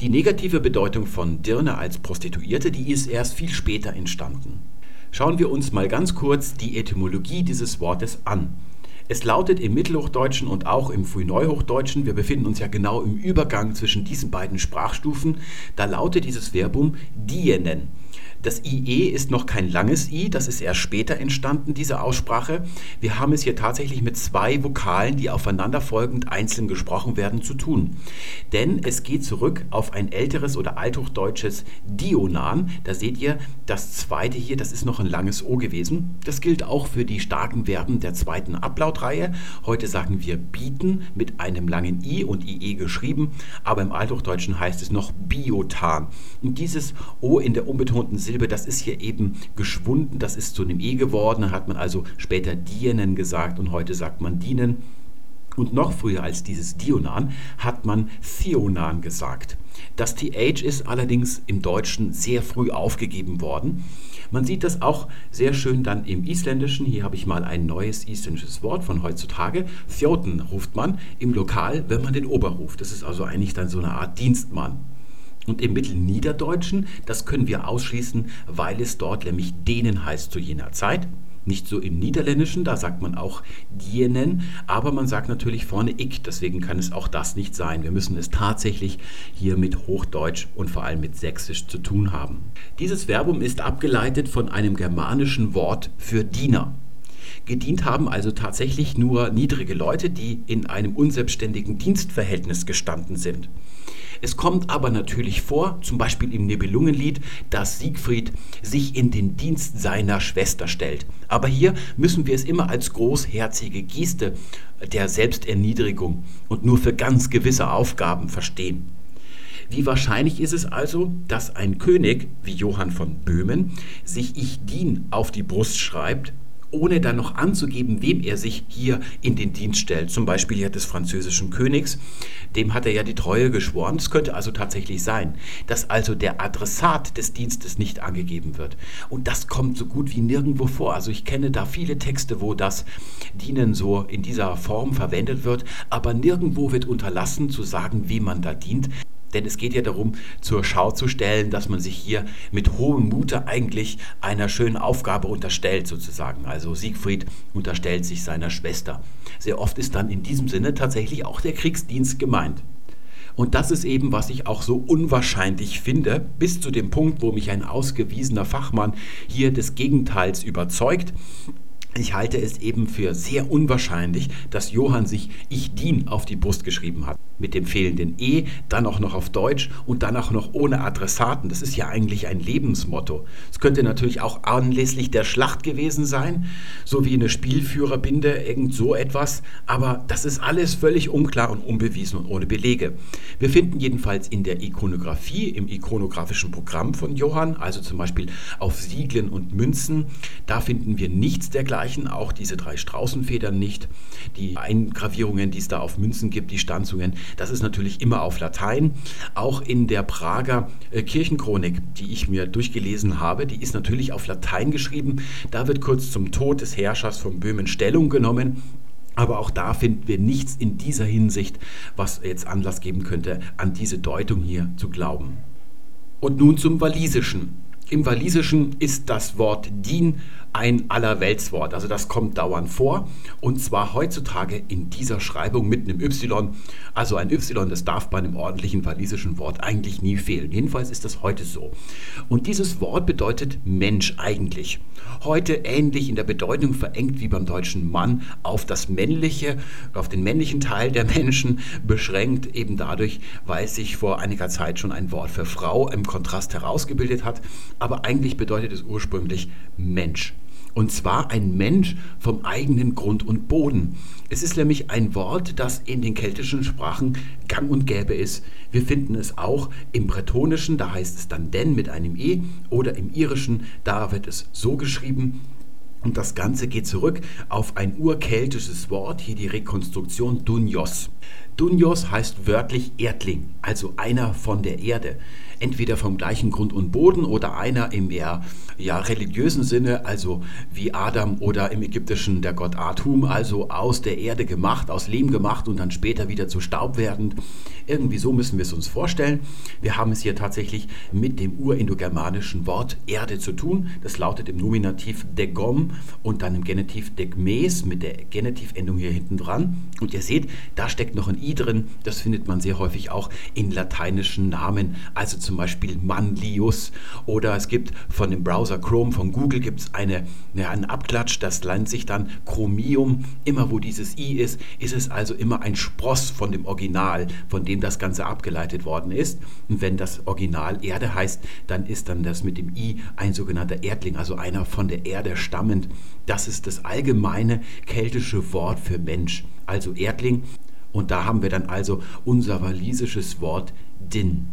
Die negative Bedeutung von Dirne als Prostituierte, die ist erst viel später entstanden. Schauen wir uns mal ganz kurz die Etymologie dieses Wortes an. Es lautet im Mittelhochdeutschen und auch im Frühneuhochdeutschen, wir befinden uns ja genau im Übergang zwischen diesen beiden Sprachstufen, da lautet dieses Verbum dienen. Das IE ist noch kein langes I, das ist erst später entstanden, diese Aussprache. Wir haben es hier tatsächlich mit zwei Vokalen, die aufeinanderfolgend einzeln gesprochen werden, zu tun. Denn es geht zurück auf ein älteres oder althochdeutsches Dionan. Da seht ihr, das zweite hier, das ist noch ein langes O gewesen. Das gilt auch für die starken Verben der zweiten Ablautreihe. Heute sagen wir bieten mit einem langen I und IE geschrieben, aber im Althochdeutschen heißt es noch biotan. Und dieses O in der unbetonten Silbe Silbe, das ist hier eben geschwunden, das ist zu einem E geworden, dann hat man also später dienen gesagt und heute sagt man dienen. Und noch früher als dieses Dionan hat man Theonan gesagt. Das TH ist allerdings im Deutschen sehr früh aufgegeben worden. Man sieht das auch sehr schön dann im Isländischen. Hier habe ich mal ein neues isländisches Wort von heutzutage. Thjoten ruft man im Lokal, wenn man den Ober ruft. Das ist also eigentlich dann so eine Art Dienstmann. Und im Mittelniederdeutschen, das können wir ausschließen, weil es dort nämlich denen heißt zu jener Zeit. Nicht so im Niederländischen, da sagt man auch dienen, aber man sagt natürlich vorne ich, deswegen kann es auch das nicht sein. Wir müssen es tatsächlich hier mit Hochdeutsch und vor allem mit Sächsisch zu tun haben. Dieses Verbum ist abgeleitet von einem germanischen Wort für Diener. Gedient haben also tatsächlich nur niedrige Leute, die in einem unselbstständigen Dienstverhältnis gestanden sind. Es kommt aber natürlich vor, zum Beispiel im Nibelungenlied, dass Siegfried sich in den Dienst seiner Schwester stellt. Aber hier müssen wir es immer als großherzige Geste der Selbsterniedrigung und nur für ganz gewisse Aufgaben verstehen. Wie wahrscheinlich ist es also, dass ein König wie Johann von Böhmen sich Ich dien auf die Brust schreibt ohne dann noch anzugeben, wem er sich hier in den Dienst stellt. Zum Beispiel hier des französischen Königs, dem hat er ja die Treue geschworen. Es könnte also tatsächlich sein, dass also der Adressat des Dienstes nicht angegeben wird. Und das kommt so gut wie nirgendwo vor. Also ich kenne da viele Texte, wo das Dienen so in dieser Form verwendet wird, aber nirgendwo wird unterlassen zu sagen, wie man da dient. Denn es geht ja darum, zur Schau zu stellen, dass man sich hier mit hohem Mute eigentlich einer schönen Aufgabe unterstellt, sozusagen. Also Siegfried unterstellt sich seiner Schwester. Sehr oft ist dann in diesem Sinne tatsächlich auch der Kriegsdienst gemeint. Und das ist eben, was ich auch so unwahrscheinlich finde, bis zu dem Punkt, wo mich ein ausgewiesener Fachmann hier des Gegenteils überzeugt. Ich halte es eben für sehr unwahrscheinlich, dass Johann sich Ich dien auf die Brust geschrieben hat. Mit dem fehlenden E, dann auch noch auf Deutsch und dann auch noch ohne Adressaten. Das ist ja eigentlich ein Lebensmotto. Es könnte natürlich auch anlässlich der Schlacht gewesen sein, so wie eine Spielführerbinde, irgend so etwas. Aber das ist alles völlig unklar und unbewiesen und ohne Belege. Wir finden jedenfalls in der Ikonografie, im ikonografischen Programm von Johann, also zum Beispiel auf Siegeln und Münzen, da finden wir nichts dergleichen dergleichen, auch diese drei Straußenfedern nicht. Die Eingravierungen, die es da auf Münzen gibt, die Stanzungen, das ist natürlich immer auf Latein. Auch in der Prager äh, Kirchenchronik, die ich mir durchgelesen habe, die ist natürlich auf Latein geschrieben. Da wird kurz zum Tod des Herrschers von Böhmen Stellung genommen. Aber auch da finden wir nichts in dieser Hinsicht, was jetzt Anlass geben könnte, an diese Deutung hier zu glauben. Und nun zum Walisischen. Im Walisischen ist das Wort Dien ein Allerweltswort. Also das kommt dauernd vor und zwar heutzutage in dieser Schreibung mit einem Y. Also ein Y, das darf bei einem ordentlichen walisischen Wort eigentlich nie fehlen. Jedenfalls ist das heute so. Und dieses Wort bedeutet Mensch eigentlich. Heute ähnlich in der Bedeutung verengt wie beim deutschen Mann auf das männliche, auf den männlichen Teil der Menschen beschränkt, eben dadurch, weil sich vor einiger Zeit schon ein Wort für Frau im Kontrast herausgebildet hat. Aber eigentlich bedeutet es ursprünglich Mensch. Und zwar ein Mensch vom eigenen Grund und Boden. Es ist nämlich ein Wort, das in den keltischen Sprachen gang und gäbe ist. Wir finden es auch im Bretonischen, da heißt es dann denn mit einem E, oder im Irischen, da wird es so geschrieben. Und das Ganze geht zurück auf ein urkeltisches Wort, hier die Rekonstruktion Dunios. Dunios heißt wörtlich Erdling, also einer von der Erde entweder vom gleichen Grund und Boden oder einer im eher ja, religiösen Sinne, also wie Adam oder im Ägyptischen der Gott Atum, also aus der Erde gemacht, aus Lehm gemacht und dann später wieder zu Staub werdend. Irgendwie so müssen wir es uns vorstellen. Wir haben es hier tatsächlich mit dem urindogermanischen Wort Erde zu tun. Das lautet im Nominativ degom und dann im Genitiv degmes mit der Genitivendung hier hinten dran. Und ihr seht, da steckt noch ein i drin. Das findet man sehr häufig auch in lateinischen Namen, also zum Beispiel Manlius oder es gibt von dem Browser Chrome von Google gibt es eine, ja, einen Abklatsch, das nennt sich dann Chromium. Immer wo dieses i ist, ist es also immer ein Spross von dem Original, von dem das Ganze abgeleitet worden ist. Und wenn das Original Erde heißt, dann ist dann das mit dem i ein sogenannter Erdling, also einer von der Erde stammend. Das ist das allgemeine keltische Wort für Mensch, also Erdling. Und da haben wir dann also unser walisisches Wort Din.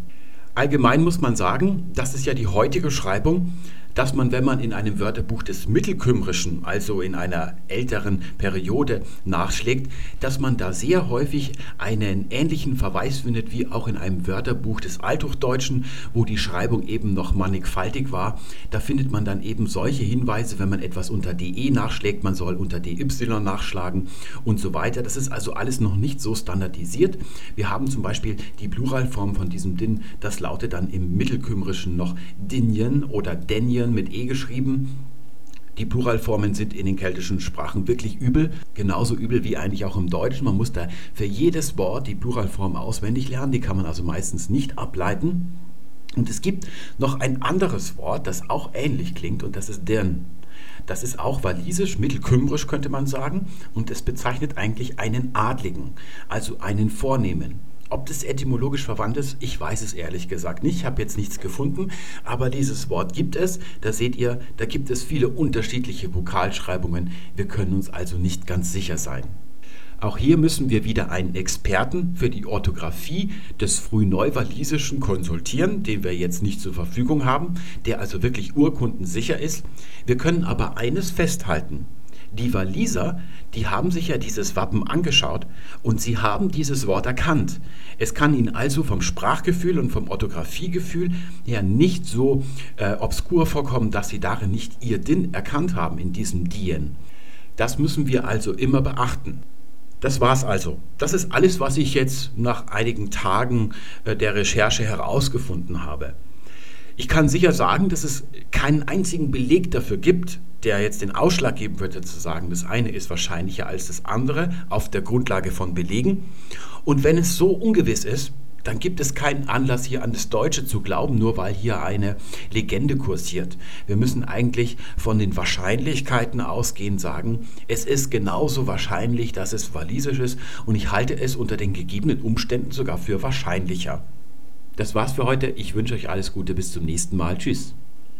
Allgemein muss man sagen, das ist ja die heutige Schreibung dass man, wenn man in einem Wörterbuch des Mittelkümmerischen, also in einer älteren Periode, nachschlägt, dass man da sehr häufig einen ähnlichen Verweis findet wie auch in einem Wörterbuch des Althochdeutschen, wo die Schreibung eben noch mannigfaltig war. Da findet man dann eben solche Hinweise, wenn man etwas unter de nachschlägt, man soll unter dy nachschlagen und so weiter. Das ist also alles noch nicht so standardisiert. Wir haben zum Beispiel die Pluralform von diesem Din, das lautet dann im Mittelkümmerischen noch Dinjen oder Denjen Familien mit E geschrieben. Die Pluralformen sind in den keltischen Sprachen wirklich übel, genauso übel wie eigentlich auch im Deutschen. Man muss da für jedes Wort die Pluralform auswendig lernen, die kann man also meistens nicht ableiten. Und es gibt noch ein anderes Wort, das auch ähnlich klingt, und das ist dern. Das ist auch walisisch, mittelkümmerisch könnte man sagen, und es bezeichnet eigentlich einen Adligen, also einen Vornehmen. Ob das etymologisch verwandt ist, ich weiß es ehrlich gesagt nicht. Ich habe jetzt nichts gefunden, aber dieses Wort gibt es. Da seht ihr, da gibt es viele unterschiedliche Vokalschreibungen. Wir können uns also nicht ganz sicher sein. Auch hier müssen wir wieder einen Experten für die Orthographie des Frühneuwalisischen konsultieren, den wir jetzt nicht zur Verfügung haben, der also wirklich urkundensicher ist. Wir können aber eines festhalten. Die Waliser, die haben sich ja dieses Wappen angeschaut und sie haben dieses Wort erkannt. Es kann ihnen also vom Sprachgefühl und vom Orthographiegefühl her nicht so äh, obskur vorkommen, dass sie darin nicht ihr Din erkannt haben in diesem Dien. Das müssen wir also immer beachten. Das war's also. Das ist alles, was ich jetzt nach einigen Tagen äh, der Recherche herausgefunden habe. Ich kann sicher sagen, dass es keinen einzigen Beleg dafür gibt, der jetzt den Ausschlag geben würde, zu sagen, das eine ist wahrscheinlicher als das andere auf der Grundlage von Belegen. Und wenn es so ungewiss ist, dann gibt es keinen Anlass, hier an das Deutsche zu glauben, nur weil hier eine Legende kursiert. Wir müssen eigentlich von den Wahrscheinlichkeiten ausgehen, sagen, es ist genauso wahrscheinlich, dass es walisisch ist und ich halte es unter den gegebenen Umständen sogar für wahrscheinlicher. Das war's für heute. Ich wünsche euch alles Gute. Bis zum nächsten Mal. Tschüss.